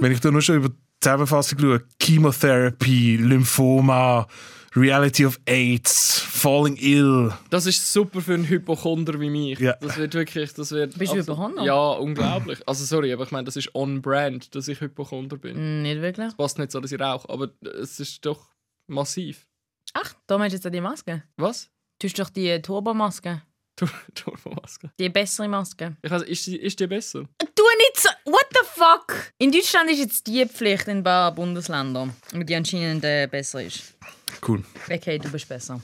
Wenn ich da nur schon über die Zusammenfassung schaue, Chemotherapie, Lymphoma, Reality of AIDS, Falling Ill. Das ist super für einen Hypochonder wie mich. Ja. Das wird wirklich, das wird... Bist du Hypochonder? Ja, unglaublich. Also sorry, aber ich meine, das ist on-brand, dass ich Hypochonder bin. Mm, Nicht wirklich. Es passt nicht so, dass ich rauche, aber es ist doch massiv. Ach, da meinst du jetzt auch die Maske? Was? Du hast doch die Turbomaske. Tur- Turbomaske. Die bessere Maske. Ich weiß, ist, die, ist die besser? Du nicht so. What the fuck? In Deutschland ist jetzt die Pflicht in ein paar Bundesländern, die anscheinend äh, besser ist. Cool. Okay, du bist besser.